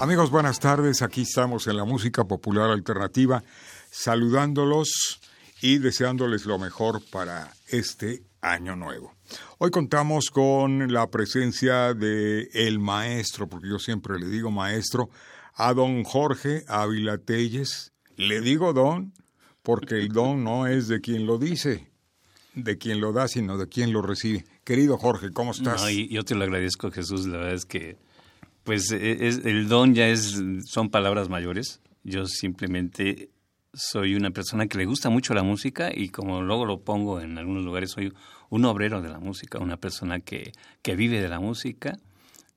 Amigos, buenas tardes. Aquí estamos en la música popular alternativa, saludándolos y deseándoles lo mejor para este año nuevo. Hoy contamos con la presencia de el maestro, porque yo siempre le digo maestro, a don Jorge Ávila Telles. Le digo don porque el don no es de quien lo dice, de quien lo da, sino de quien lo recibe. Querido Jorge, ¿cómo estás? yo te lo agradezco, Jesús. La verdad es que pues e, es, el don ya es, son palabras mayores. Yo simplemente soy una persona que le gusta mucho la música y como luego lo pongo en algunos lugares, soy un obrero de la música, una persona que, que vive de la música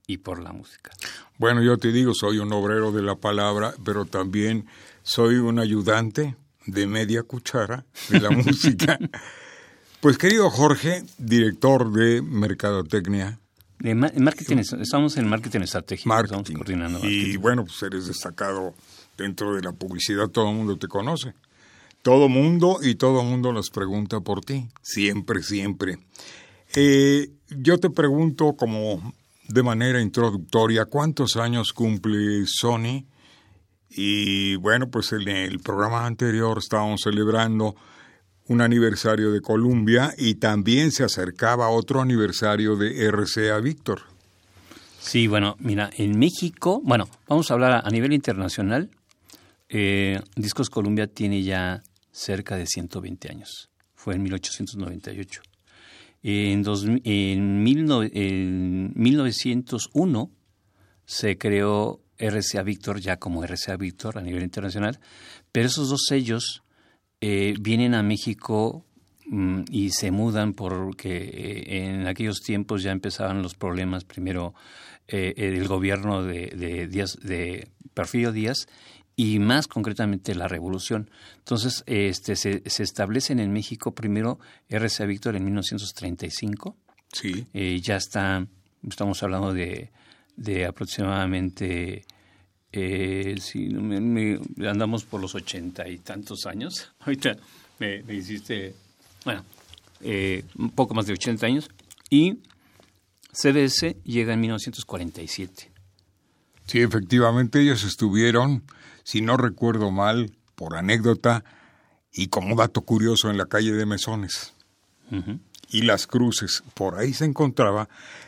y por la música. Bueno, yo te digo, soy un obrero de la palabra, pero también soy un ayudante de media cuchara de la música. Pues querido Jorge, director de Mercadotecnia, en marketing, estamos en marketing estratégico, estamos coordinando. Y bueno, pues eres destacado dentro de la publicidad, todo el mundo te conoce. Todo mundo y todo mundo nos pregunta por ti, siempre, siempre. Eh, yo te pregunto como de manera introductoria, ¿cuántos años cumple Sony? Y bueno, pues en el programa anterior estábamos celebrando un aniversario de Columbia y también se acercaba otro aniversario de RCA Víctor. Sí, bueno, mira, en México, bueno, vamos a hablar a, nivel internacional. Eh, Discos Columbia tiene ya cerca de 120 años. Fue en 1898. En, en, 1901 se creó RCA Víctor ya como RCA Víctor a nivel internacional, pero esos dos sellos eh, vienen a México mm, y se mudan porque eh, en aquellos tiempos ya empezaban los problemas, primero eh, el gobierno de, de, Díaz, de Perfilio Díaz y más concretamente la revolución. Entonces, este, se, se establecen en México primero RCA Víctor en 1935. Sí. ya está, estamos hablando de, de aproximadamente eh, si me, andamos por los ochenta y tantos años. Ahorita me, hiciste, bueno, eh, un poco más de ochenta años. Y CBS llega en 1947. Sí, efectivamente ellos estuvieron, si no recuerdo mal, por anécdota y como dato curioso en la calle de Mesones. Y las cruces, por ahí se encontraba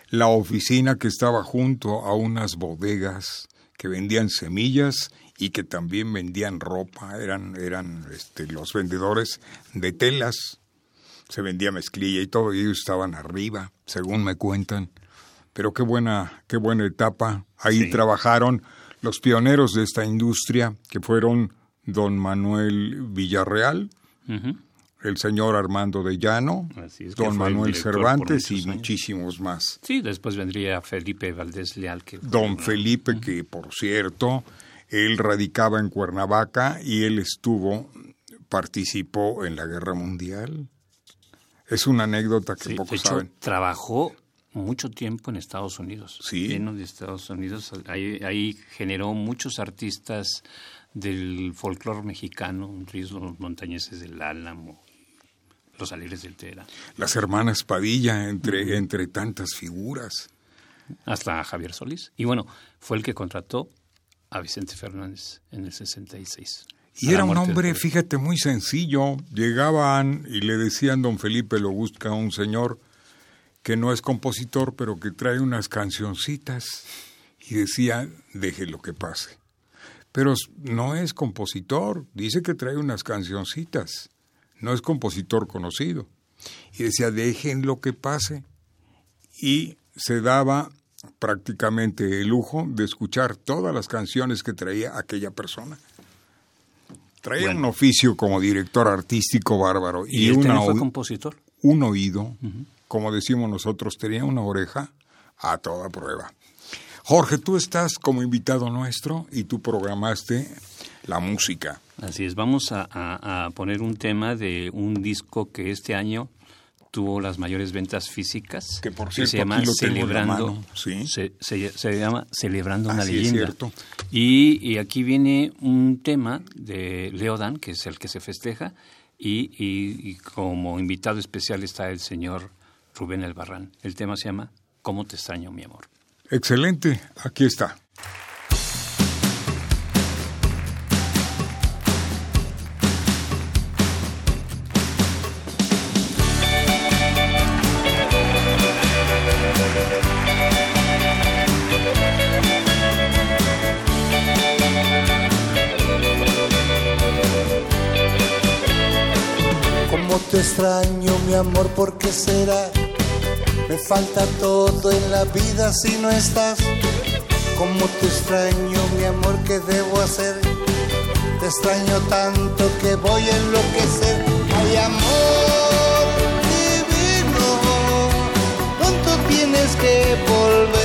la oficina que estaba junto a unas bodegas que vendían semillas y que también vendían ropa, eran, eran este, los vendedores de telas, se vendía mezclilla y todo, y ellos estaban arriba, según me cuentan. Pero qué buena, qué buena etapa. Ahí trabajaron los pioneros de esta industria, que fueron don Manuel Villarreal, el señor Armando de Llano, don Manuel Cervantes y muchísimos más. Sí, después vendría Felipe Valdés Leal. Que don Felipe, que por cierto, él radicaba en Cuernavaca y él estuvo, participó en la Guerra Mundial. Es una anécdota que poco saben. Trabajó mucho tiempo en Estados Unidos. Sí. de Estados Unidos. Ahí, ahí generó muchos artistas del folclore mexicano, los montañeses del Álamo, los Alegres del Tera. Las hermanas Padilla, entre, entre tantas figuras. Hasta Javier Solís. Y bueno, fue el que contrató a Vicente Fernández en el 66. Y era un hombre, fíjate, muy sencillo. Llegaban y le decían, don Felipe lo busca un señor que no es compositor, pero que trae unas cancioncitas. Y decía, deje lo que pase. Pero no es compositor, dice que trae unas cancioncitas no es compositor conocido. Y decía, dejen lo que pase. Y se daba prácticamente el lujo de escuchar todas las canciones que traía aquella persona. Traía un oficio como director artístico bárbaro y, una, fue compositor. Un oído, como decimos nosotros, tenía una oreja a toda prueba. Jorge, tú estás como invitado nuestro y tú programaste la música. Así es, vamos a, poner un tema de un disco que este año tuvo las mayores ventas físicas. Que por cierto, se llama Celebrando. Se, llama Celebrando una leyenda. Y, aquí viene un tema de Leodan, que es el que se festeja, y, como invitado especial está el señor Rubén Elbarrán. El tema se llama ¿Cómo te extraño, mi amor? Excelente, aquí está. Amor, ¿por qué será? Me falta todo en la vida si no estás. ¿Cómo te extraño, mi amor, qué debo hacer? Te extraño tanto que voy a enloquecer. Ay, amor divino, pronto tienes que volver.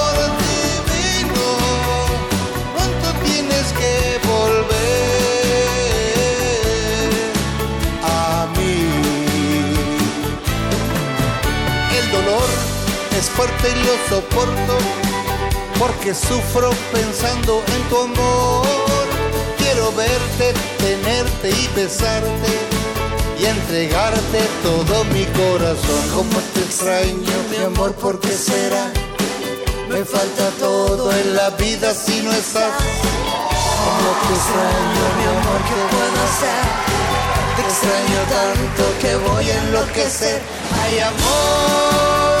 fuerte y lo soporto porque sufro pensando en tu amor. Quiero verte, tenerte y besarte y entregarte todo mi corazón. Como te extraño, mi amor, ¿por qué será? Me falta todo en la vida si no estás. Como te extraño, mi amor, ¿qué puedo hacer? Te extraño tanto que voy a enloquecer. Ay, amor.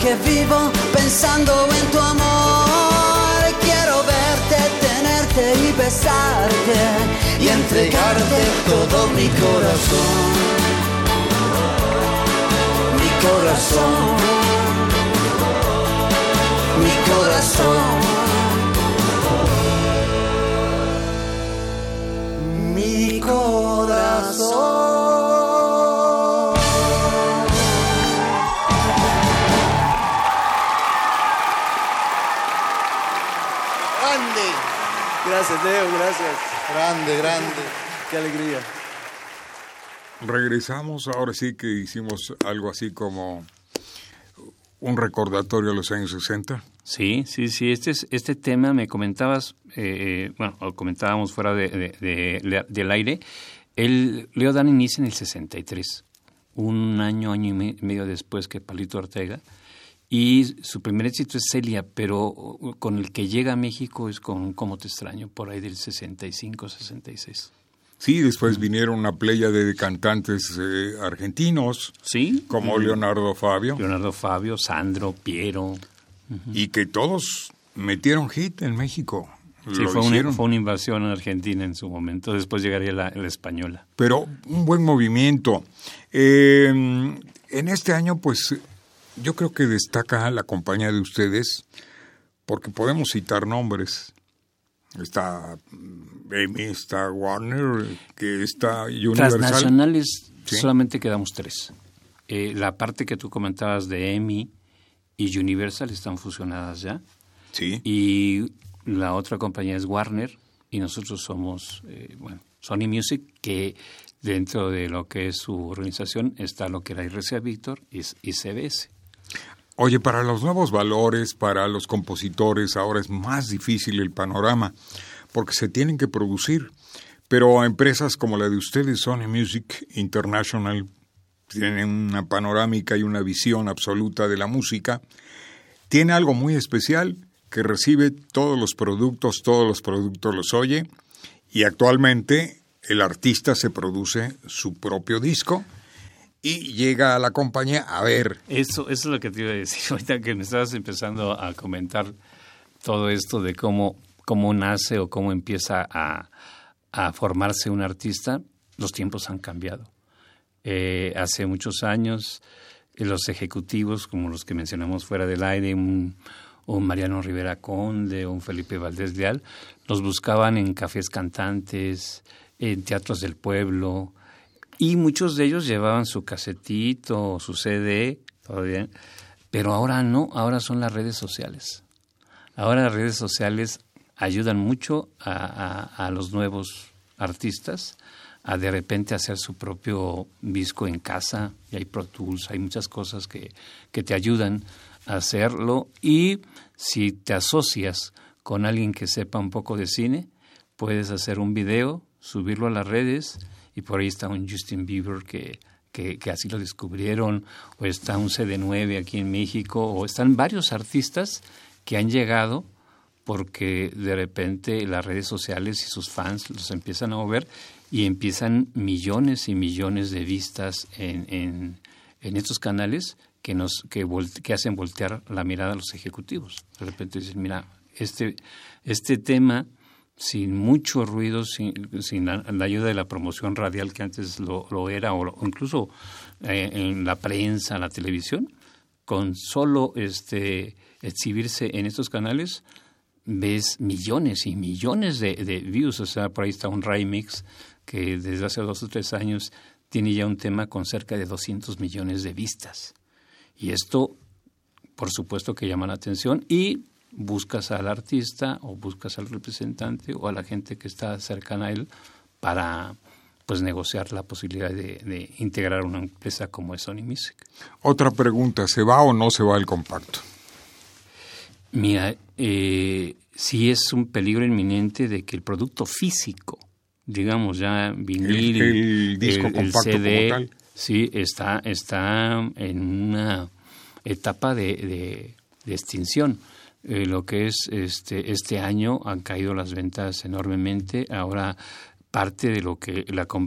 porque vivo pensando en tu amor. Quiero verte, tenerte y besarte y entregarte todo mi corazón. Mi corazón mi corazón. Gracias, Leo, gracias. Grande, grande. Qué alegría. Regresamos, ahora sí que hicimos algo así como un recordatorio a los años 60. Sí, sí, sí. Este, es, este tema me comentabas, eh, eh bueno, comentábamos fuera de, del aire. El Leo Dan inicia en el 63, un año, año y medio después que Palito Ortega. Y su primer éxito es Celia, pero con el que llega a México es con Cómo te extraño, por ahí del 65, 66. Sí, después vinieron una playa de cantantes eh, argentinos, sí, como Leonardo Fabio. Leonardo Fabio, Sandro, Piero. Y que todos metieron hit en México. Sí, fue una, fue una, invasión en Argentina en su momento, después llegaría la, española. Pero un buen movimiento. Eh, en este año, pues, yo creo que destaca la compañía de ustedes, porque podemos citar nombres. Está EMI, está Warner, que está Universal. Transnacionales solamente quedamos tres. Eh, la parte que tú comentabas de EMI y Universal están fusionadas ya. Sí. Y la otra compañía es Warner y nosotros somos, eh, bueno, Sony Music, que dentro de lo que es su organización está lo que era RCA Victor y, y CBS. Oye, para los nuevos valores, para los compositores, ahora es más difícil el panorama, porque se tienen que producir. Pero empresas como la de ustedes, Sony Music International, tienen una panorámica y una visión absoluta de la música. Tiene algo muy especial que recibe todos los productos, todos los productos los oye, y actualmente el artista se produce su propio disco y llega a la compañía a ver. Eso, eso es lo que te iba a decir ahorita que me estabas empezando a comentar todo esto de cómo, cómo nace o cómo empieza a, formarse un artista, los tiempos han cambiado. Eh, hace muchos años eh, los ejecutivos, como los que mencionamos fuera del aire, un, un Mariano Rivera Conde, un Felipe Valdés Leal, los buscaban en cafés cantantes, en teatros del pueblo, y muchos de ellos llevaban su casetito, su CD, todo bien, pero ahora no, ahora son las redes sociales. Ahora las redes sociales ayudan mucho a, los nuevos artistas a de repente hacer su propio disco en casa, y hay Pro Tools, hay muchas cosas que, que te ayudan a hacerlo y si te asocias con alguien que sepa un poco de cine, puedes hacer un video, subirlo a las redes y por ahí está un Justin Bieber que, que, así lo descubrieron, o está un CD9 aquí en México, o están varios artistas que han llegado porque de repente las redes sociales y sus fans los empiezan a mover y empiezan millones y millones de vistas en, en, en estos canales que nos que, que hacen voltear la mirada a los ejecutivos. De repente dicen, mira, este, este tema sin mucho ruido, sin, sin la, ayuda de la promoción radial que antes lo, era, o, incluso eh, en la prensa, la televisión, con solo este, exhibirse en estos canales, ves millones y millones de, de views. O sea, por ahí está un remix que desde hace dos o tres años tiene ya un tema con cerca de 200 millones de vistas. Y esto, por supuesto que llama la atención y buscas al artista o buscas al representante o a la gente que está cercana a él para pues negociar la posibilidad de, integrar una empresa como es Sony Music. Otra pregunta, ¿se va o no se va el compacto? Mira, eh, sí es un peligro inminente de que el producto físico, digamos ya vinil, el, disco compacto CD, como tal. sí está está en una etapa de, de extinción. Eh, lo que es este, este año han caído las ventas enormemente. Ahora parte de lo que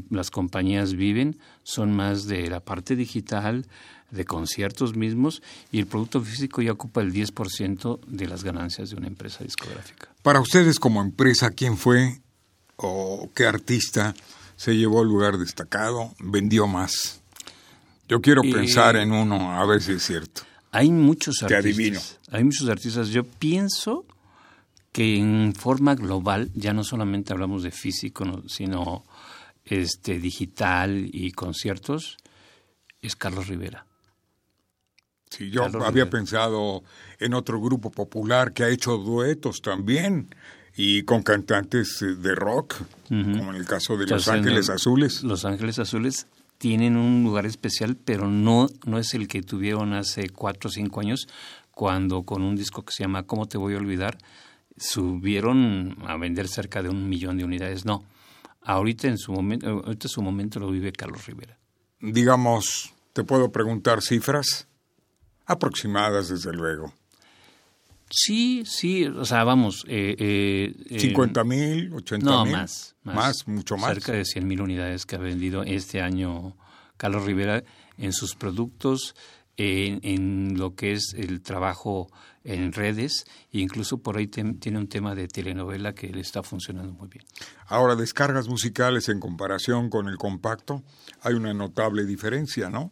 las compañías viven son más de la parte digital, de conciertos mismos, y el producto físico ya ocupa el 10% de las ganancias de una empresa discográfica. Para ustedes como empresa, ¿quién fue o qué artista se llevó al lugar destacado, vendió más? Yo quiero eh, pensar en uno, a ver si es cierto. Hay muchos Te artistas. adivino. Hay muchos artistas. Yo pienso que en forma global, ya no solamente hablamos de físico, sino este digital y conciertos, es Carlos Rivera. Sí, yo había pensado en otro grupo popular que ha hecho duetos también y con cantantes de rock, como en el caso de Los Ángeles Azules. Los Ángeles Azules tienen un lugar especial, pero no, no es el que tuvieron hace cuatro o cinco años, cuando con un disco que se llama ¿Cómo te voy a olvidar? subieron a vender cerca de un millón de unidades. No, ahorita en su momento, ahorita su momento lo vive Carlos Rivera. Digamos, ¿te puedo preguntar cifras? Aproximadas, desde luego. Sí, sí, o sea, vamos. Eh, eh, 50 eh, mil, 80 no, mil. Más, más, más. mucho más. Cerca de 100 mil unidades que ha vendido este año Carlos Rivera en sus productos, en, en lo que es el trabajo en redes e incluso por ahí tiene un tema de telenovela que le está funcionando muy bien. Ahora, descargas musicales en comparación con el compacto, hay una notable diferencia, ¿no?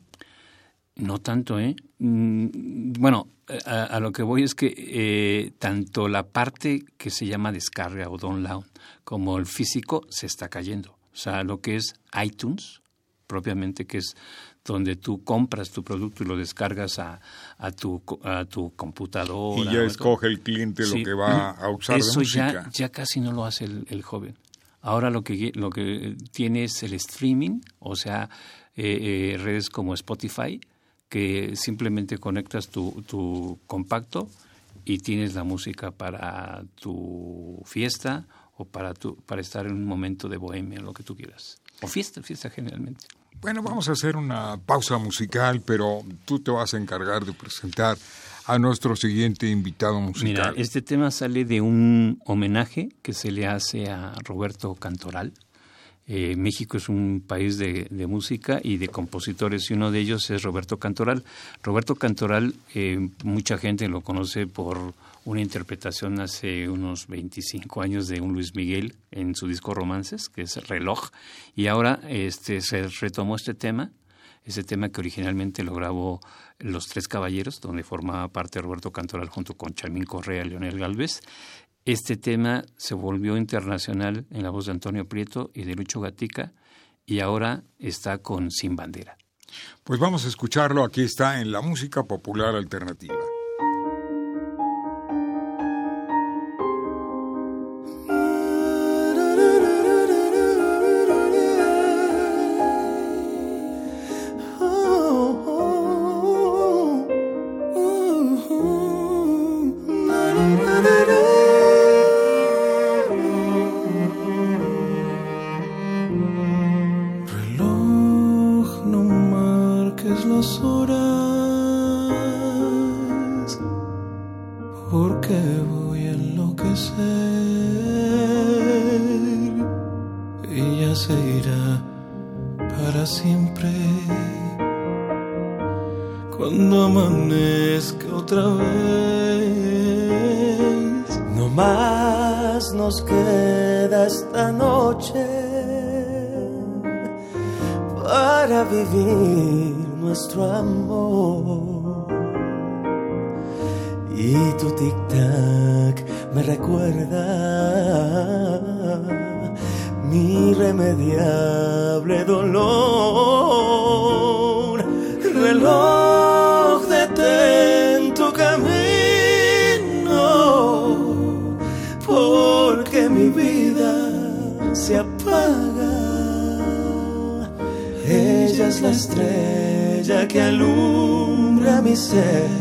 No tanto, ¿eh? Mm, bueno, a, lo que voy es que eh, tanto la parte que se llama descarga o download como el físico se está cayendo. O sea, lo que es iTunes, propiamente, que es donde tú compras tu producto y lo descargas a, a, tu, a tu computadora. Y ya escoge el cliente lo que va a usar Eso de ya, ya casi no lo hace el, joven. Ahora lo que, lo que tiene es el streaming, o sea, eh, eh, redes como Spotify, que simplemente conectas tu, tu compacto y tienes la música para tu fiesta o para, tu, para estar en un momento de bohemia, lo que tú quieras. O fiesta, fiesta generalmente. Bueno, vamos a hacer una pausa musical, pero tú te vas a encargar de presentar a nuestro siguiente invitado musical. Mira, este tema sale de un homenaje que se le hace a Roberto Cantoral. Eh, México es un país de, música y de compositores y uno de ellos es Roberto Cantoral. Roberto Cantoral, eh, mucha gente lo conoce por una interpretación hace unos 25 años de un Luis Miguel en su disco Romances, que es Reloj, y ahora este, se retomó este tema, ese tema que originalmente lo grabó Los Tres Caballeros, donde formaba parte Roberto Cantoral junto con Chamín Correa y Leonel Galvez. Este tema se volvió internacional en la voz de Antonio Prieto y de Lucho Gatica, y ahora está con Sin Bandera. Pues vamos a escucharlo, aquí está en la música popular alternativa. y tu tic-tac me recuerda mi irremediable dolor. Reloj, detén tu camino, porque mi vida se apaga. Ella es la estrella que alumbra mi ser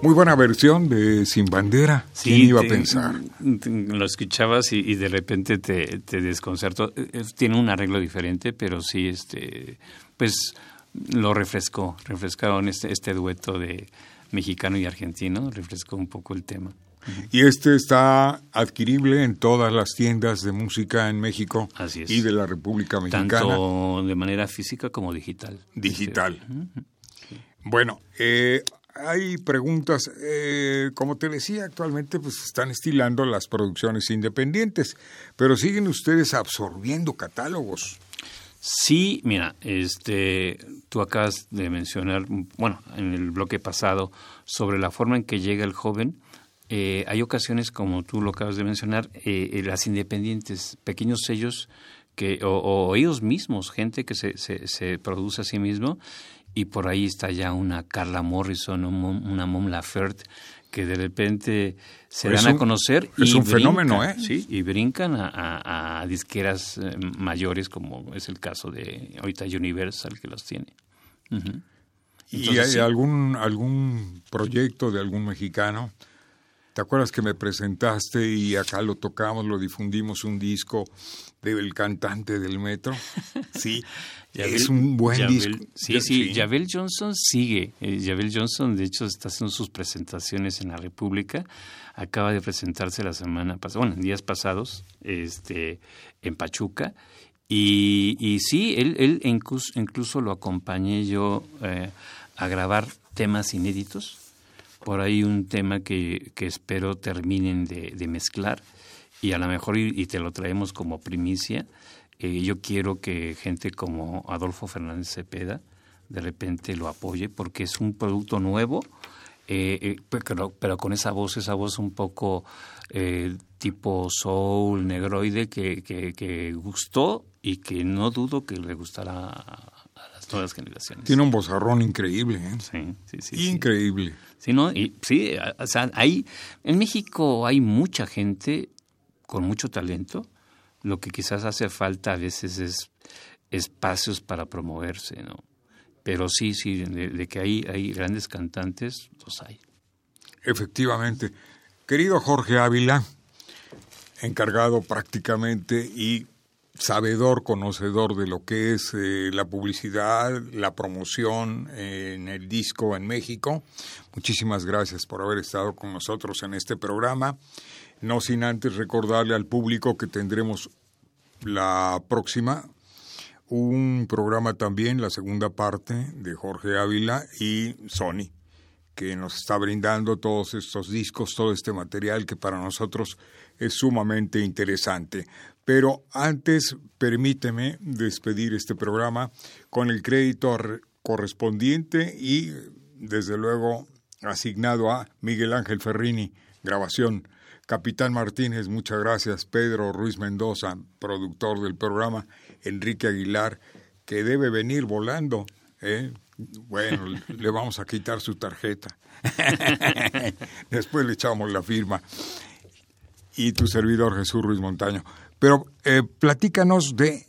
Muy buena versión de Sin Bandera. ¿Quién iba a pensar? Lo escuchabas y, de repente te, te desconcertó. Tiene un arreglo diferente, pero sí, este, pues lo refrescó. Refrescaron este, este dueto de mexicano y argentino, refrescó un poco el tema. Y este está adquirible en todas las tiendas de música en México y de la República Mexicana. Tanto de manera física como digital. Digital. Bueno, eh, hay preguntas. Eh, como te decía, actualmente pues están estilando las producciones independientes, pero siguen ustedes absorbiendo catálogos. Sí, mira, este, tú acabas de mencionar, bueno, en el bloque pasado, sobre la forma en que llega el joven. Eh, hay ocasiones, como tú lo acabas de mencionar, eh, las independientes, pequeños sellos que, o, ellos mismos, gente que se, se, produce a sí mismo, y por ahí está ya una Carla Morrison, una Mom Laferte, que de repente se dan a conocer. Es un fenómeno, ¿eh? Sí, y brincan a, disqueras eh, mayores, como es el caso de ahorita Universal, que los tiene. ¿Y hay algún, algún proyecto de algún mexicano? ¿Te acuerdas que me presentaste y acá lo tocamos, lo difundimos un disco del cantante del metro? Sí, es un buen disco. Sí, sí, Javel Johnson sigue. Eh, Johnson, de hecho, está haciendo sus presentaciones en la República. Acaba de presentarse la semana pasada, bueno, en días pasados, este, en Pachuca. Y, y sí, él, él incluso, incluso lo acompañé yo eh, a grabar temas inéditos. Por ahí un tema que, que espero terminen de, de, mezclar y a lo mejor y te lo traemos como primicia eh, yo quiero que gente como Adolfo Fernández Cepeda de repente lo apoye porque es un producto nuevo, eh, eh, pero, pero, con esa voz, esa voz un poco tipo soul, negroide, que, que, gustó y que no dudo que le gustará a, las nuevas generaciones. Tiene un vozarrón increíble, ¿eh? Sí, sí, sí. Increíble. Sí, ¿no? Y, sí, o sea, hay, en México hay mucha gente con mucho talento, lo que quizás hace falta a veces es espacios para promoverse, ¿no? Pero sí, sí, de, que hay, hay grandes cantantes, los hay. Efectivamente. Querido Jorge Ávila, encargado prácticamente y sabedor, conocedor de lo que es eh, la publicidad, la promoción en el disco en México. Muchísimas gracias por haber estado con nosotros en este programa no sin antes recordarle al público que tendremos la próxima un programa también, la segunda parte de Jorge Ávila y Sony, que nos está brindando todos estos discos, todo este material que para nosotros es sumamente interesante. Pero antes, permíteme despedir este programa con el crédito correspondiente y, desde luego, asignado a Miguel Ángel Ferrini, grabación Capitán Martínez, muchas gracias. Pedro Ruiz Mendoza, productor del programa. Enrique Aguilar, que debe venir volando. ¿eh? Bueno, le vamos a quitar su tarjeta. Después le echamos la firma. Y tu servidor Jesús Ruiz Montaño. Pero eh, platícanos de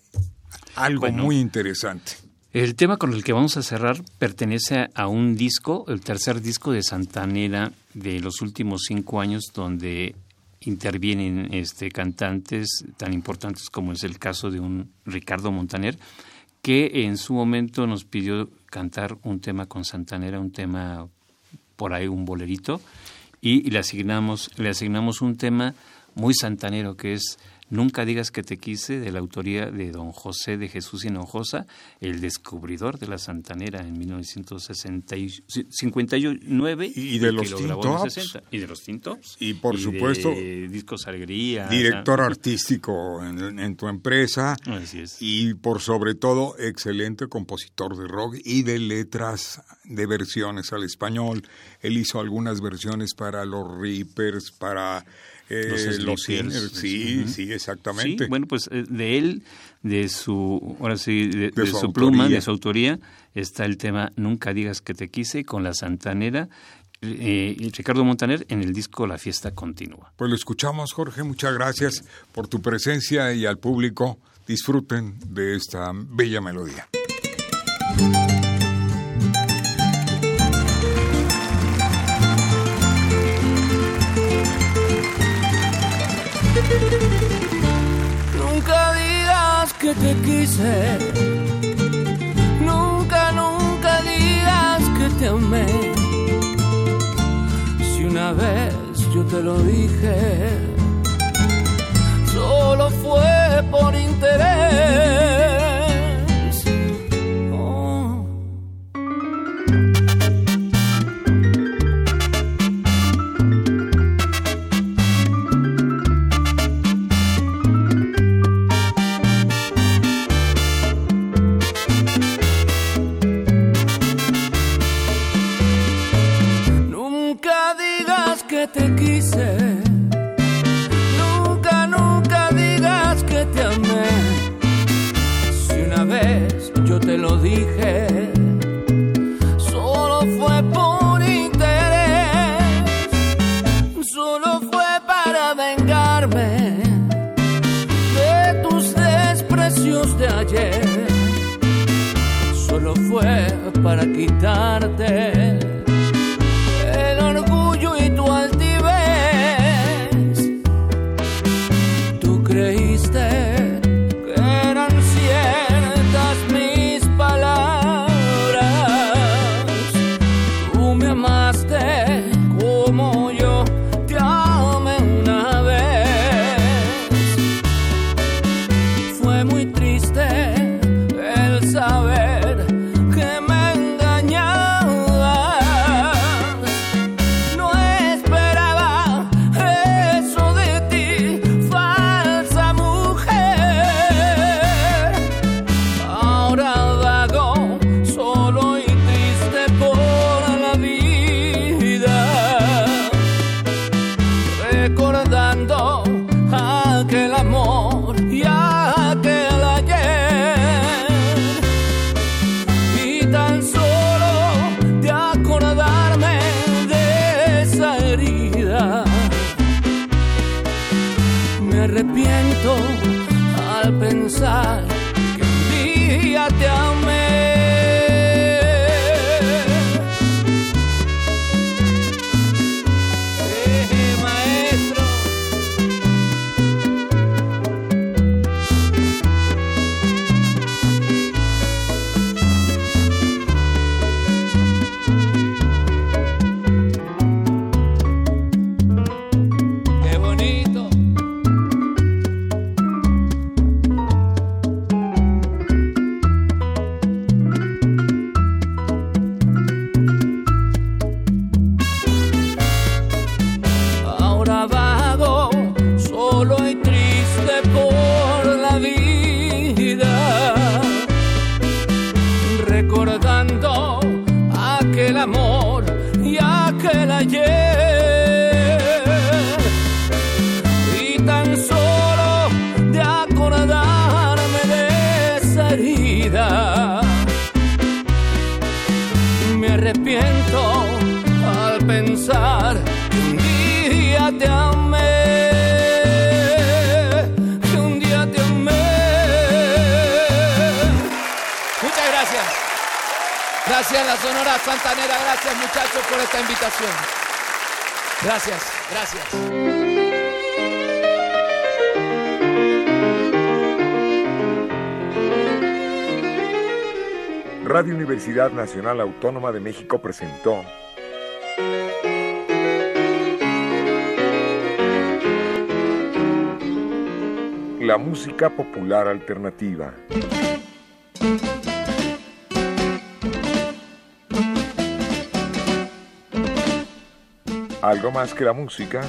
algo muy interesante. El tema con el que vamos a cerrar pertenece a un disco, el tercer disco de Santanera de los últimos cinco años, donde intervienen este, cantantes tan importantes como es el caso de un Ricardo Montaner, que en su momento nos pidió cantar un tema con Santanera, un tema por ahí, un bolerito, y le asignamos, le asignamos un tema muy santanero que es Nunca digas que te quise, de la autoría de don José de Jesús Hinojosa, el descubridor de la Santanera en 1959. Y de los Tintops. Y de los Tintops. Y por supuesto. Discos Alegría. Director artístico en, tu empresa. Así es. Y por sobre todo, excelente compositor de rock y de letras de versiones al español. Él hizo algunas versiones para los Reapers, para eh, los, sí, sí, exactamente. Sí, bueno, pues eh, de él, de su, ahora sí, de, su, pluma, de su autoría, está el tema Nunca digas que te quise con la Santanera eh, y Ricardo Montaner en el disco La fiesta continúa. Pues lo escuchamos, Jorge. Muchas gracias por tu presencia y al público disfruten de esta bella melodía. que te quise. Nunca, nunca digas que te amé. Si una vez yo te lo dije, solo fue por interés de ayer. Solo fue para quitarte Gracias, la Sonora Santanera. Gracias, muchachos, por esta invitación. Gracias, gracias. Radio Universidad Nacional Autónoma de México presentó La música popular alternativa. Algo más que la música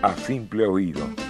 a simple oído.